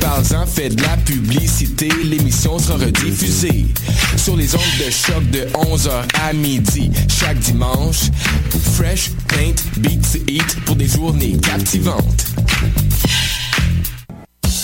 Parle-en, fais de la publicité, l'émission sera rediffusée sur les ondes de choc de 11h à midi chaque dimanche. Fresh Paint Beats Eat pour des journées captivantes.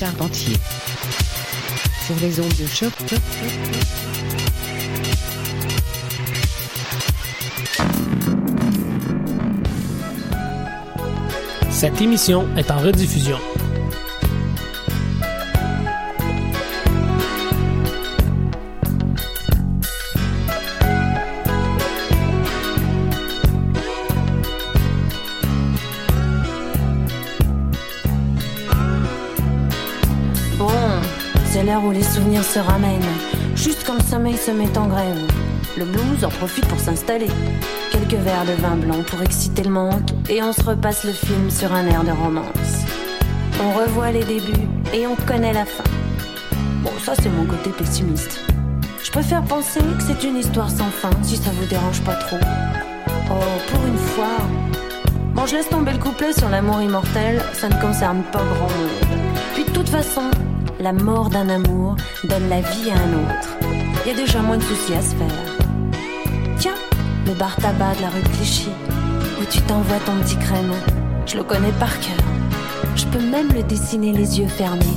Charpentier sur les ondes de choc. Cette émission est en rediffusion. C'est l'heure où les souvenirs se ramènent. Juste quand le sommeil se met en grève. Le blues en profite pour s'installer. Quelques verres de vin blanc pour exciter le manque. Et on se repasse le film sur un air de romance. On revoit les débuts et on connaît la fin. Bon, ça c'est mon côté pessimiste. Je préfère penser que c'est une histoire sans fin, si ça vous dérange pas trop. Oh, pour une fois. Bon, je laisse tomber le couplet sur l'amour immortel, ça ne concerne pas grand monde. Puis de toute façon, la mort d'un amour donne la vie à un autre. Il y a déjà moins de soucis à se faire. Tiens, le bar tabac de la rue Clichy, où tu t'envoies ton petit crème. Je le connais par cœur. Je peux même le dessiner les yeux fermés.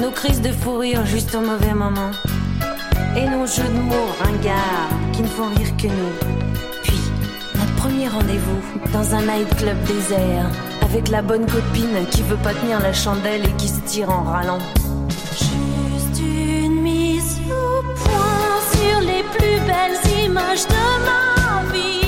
Nos crises de fou rire juste au mauvais moment. Et nos jeux de mots ringards qui ne font rire que nous. Puis, notre premier rendez-vous dans un nightclub désert. Avec la bonne copine qui veut pas tenir la chandelle et qui se tire en râlant. Juste une mise au point sur les plus belles images de ma vie.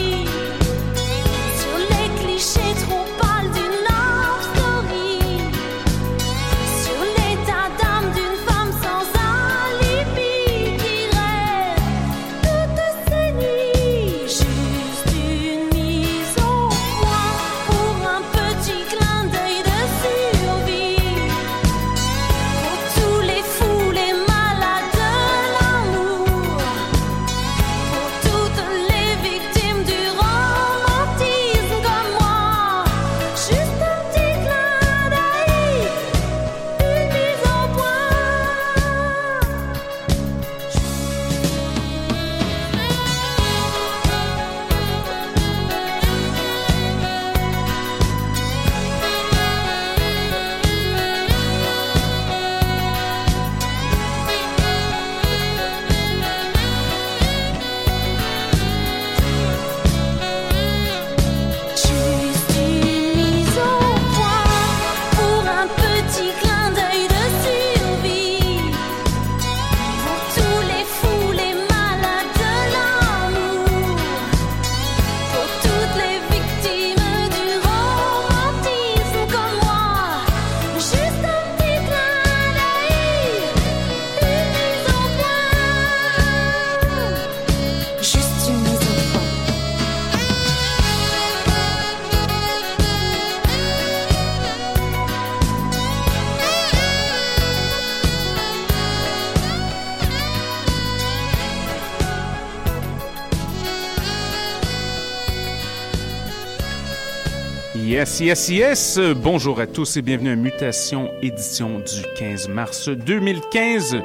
Yes! Bonjour à tous et bienvenue à Mutation, édition du 15 mars 2015.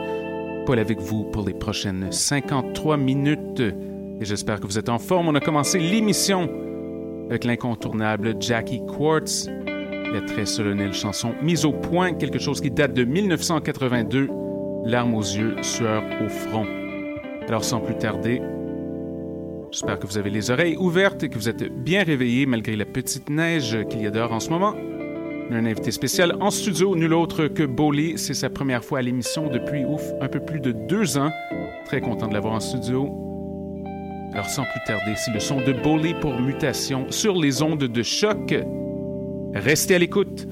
Paul avec vous pour les prochaines 53 minutes. Et j'espère que vous êtes en forme. On a commencé l'émission avec l'incontournable Jackie Quartz, la très solennelle chanson Mise au point, quelque chose qui date de 1982, larmes aux yeux, sueur au front. Alors sans plus tarder, J'espère que vous avez les oreilles ouvertes et que vous êtes bien réveillés malgré la petite neige qu'il y a dehors en ce moment. Un invité spécial en studio, nul autre que Bowley. C'est sa première fois à l'émission depuis, ouf, un peu plus de deux ans. Très content de l'avoir en studio. Alors sans plus tarder, c'est le son de Bowley pour mutation sur les ondes de choc. Restez à l'écoute.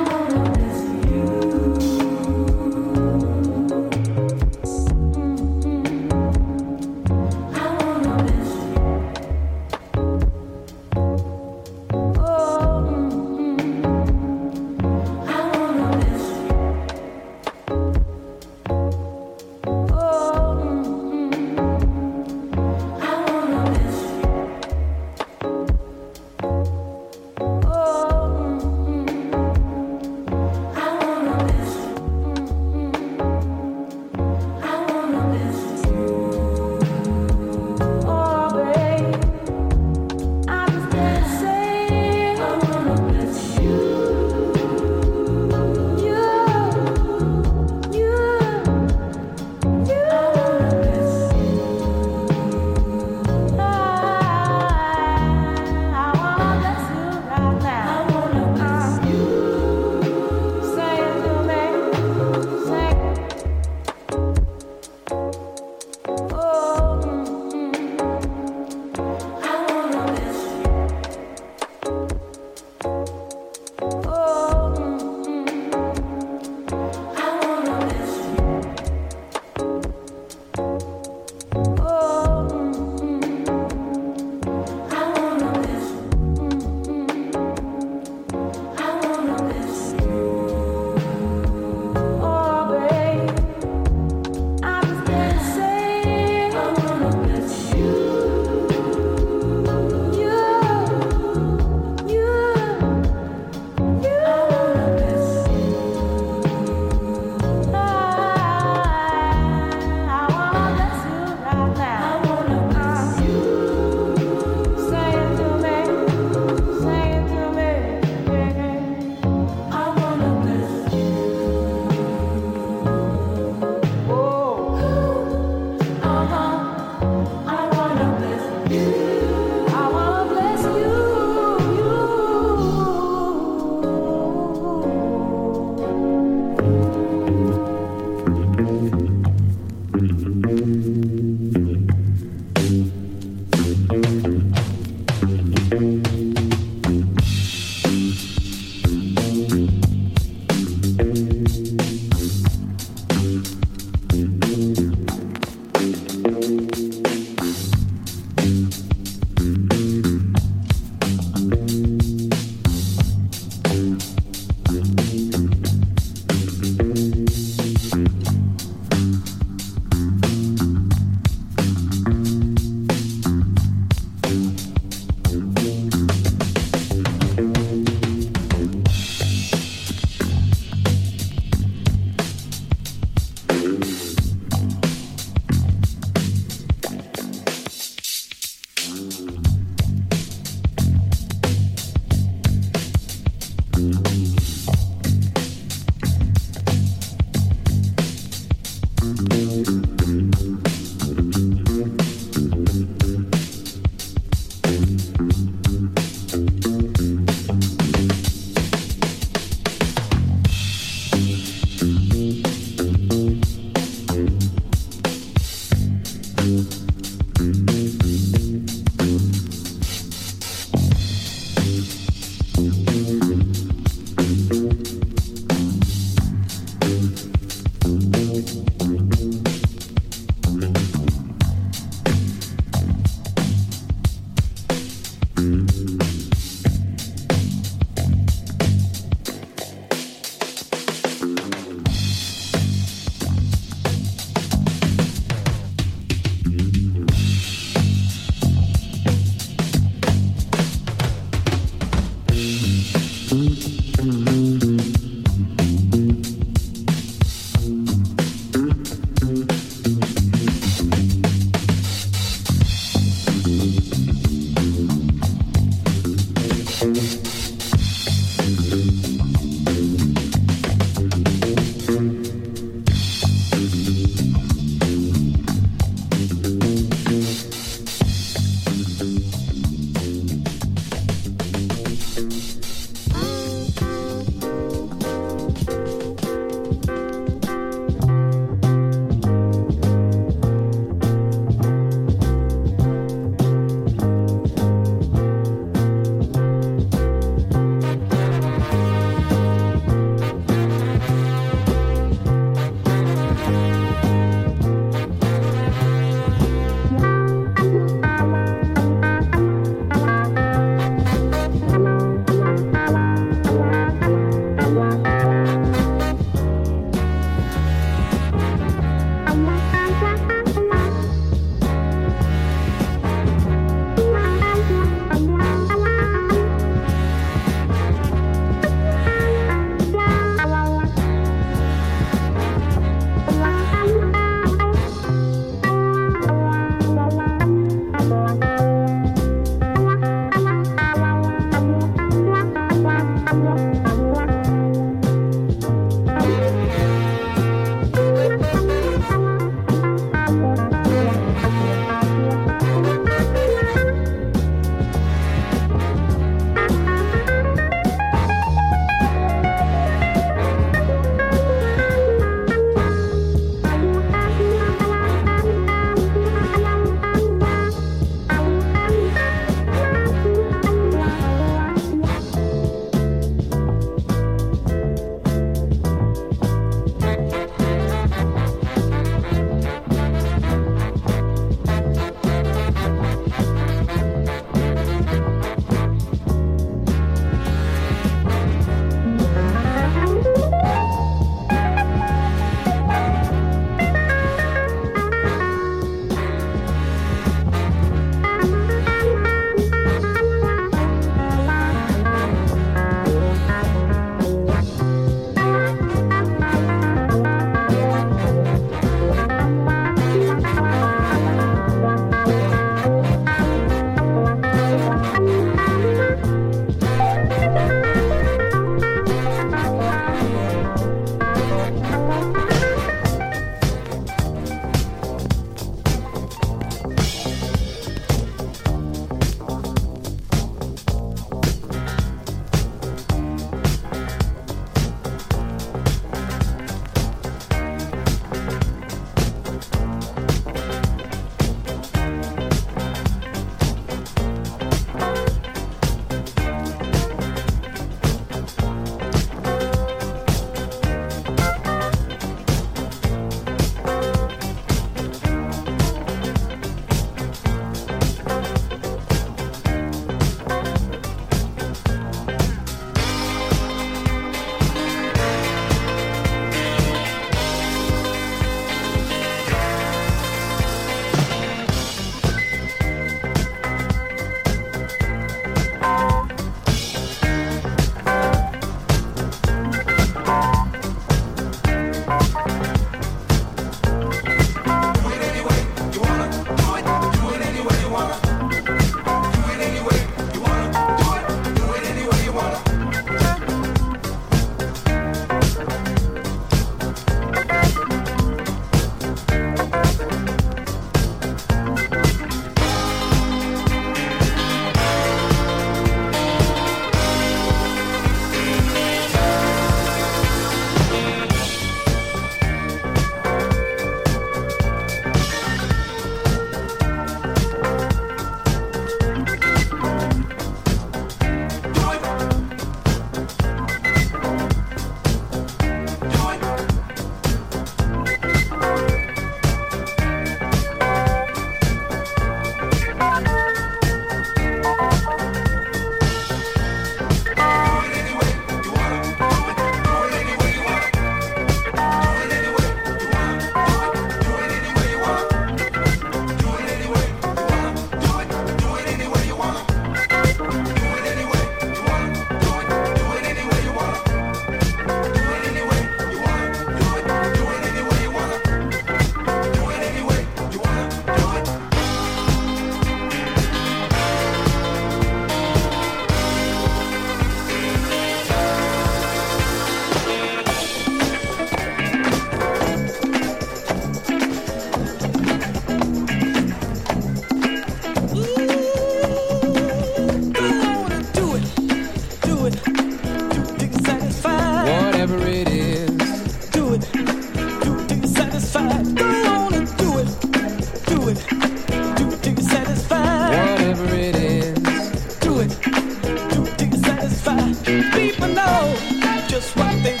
just what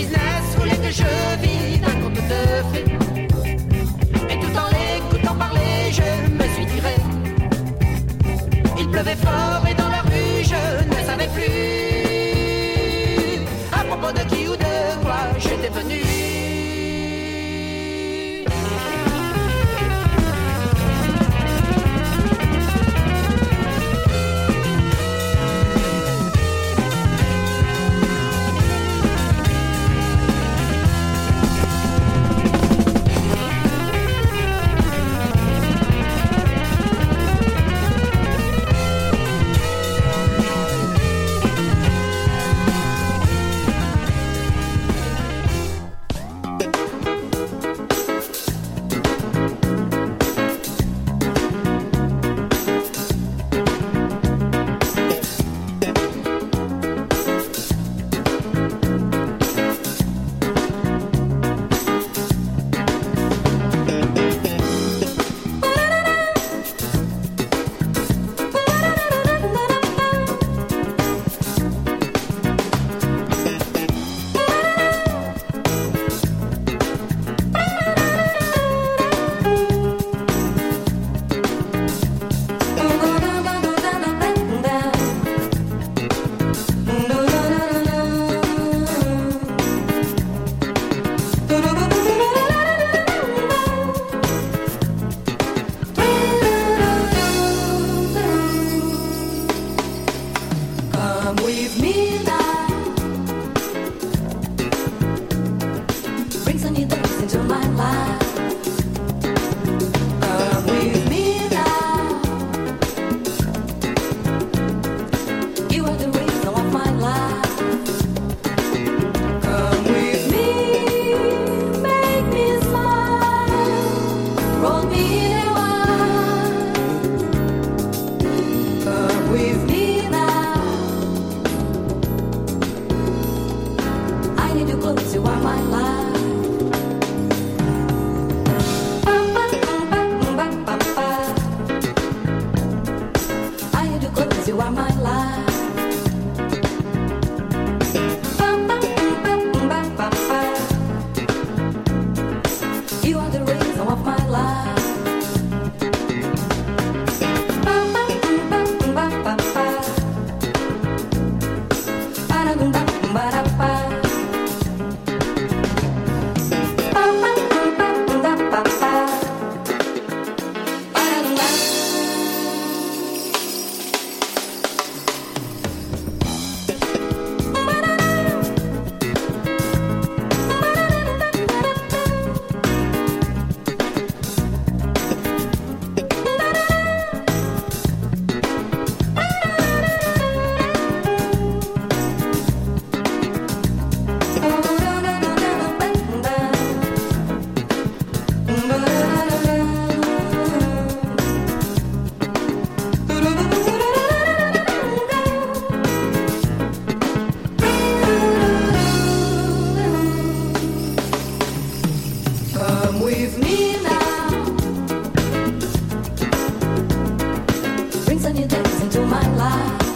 business voulait que je vis d'un conte de fées. Et tout en l'écoutant parler, je me suis tiré. Il pleuvait fort. my into my life.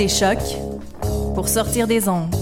écoutez Choc pour sortir des ondes.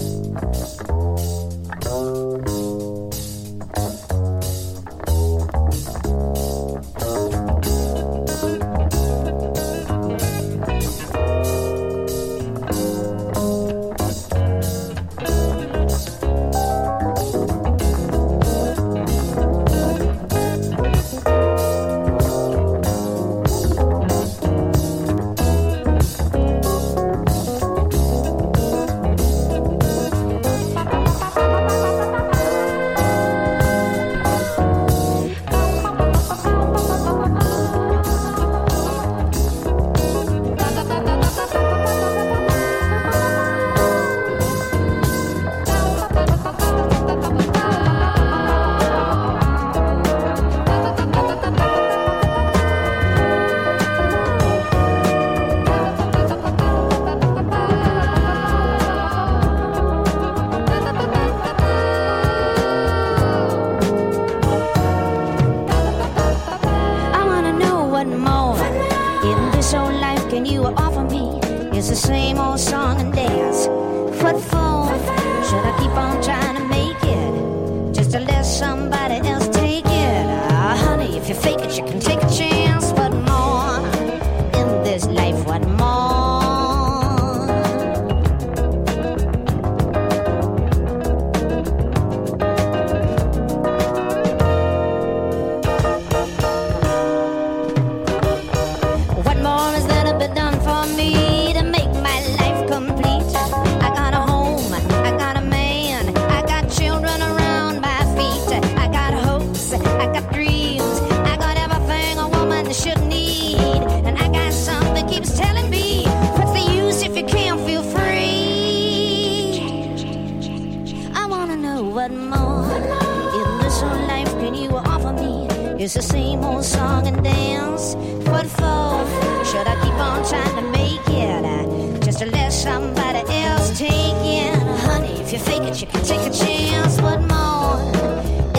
It's the same old song and dance. What for? Should I keep on trying to make it? Just to let somebody else take it. Honey, if you fake it, you can take a chance. What more?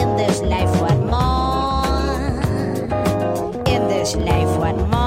In this life, what more? In this life, what more?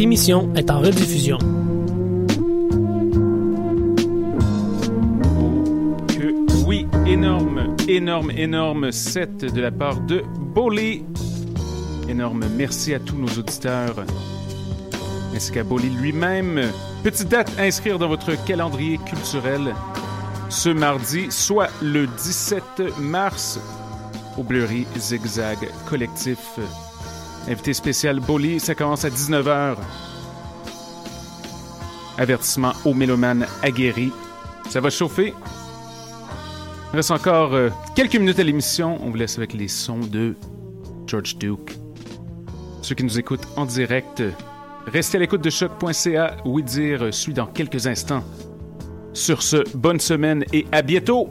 Cette émission est en rediffusion. Que oui, énorme, énorme, énorme set de la part de Bolé. Énorme merci à tous nos auditeurs, ainsi qu'à Bolé lui-même. Petite date à inscrire dans votre calendrier culturel ce mardi, soit le 17 mars, au Bleury Zigzag Collectif. Invité spécial Boli, ça commence à 19h. Avertissement aux mélomanes aguerris. Ça va chauffer? Il reste encore euh, quelques minutes à l'émission. On vous laisse avec les sons de George Duke. Ceux qui nous écoutent en direct, restez à l'écoute de choc.ca. Oui dire euh, suit dans quelques instants. Sur ce, bonne semaine et à bientôt!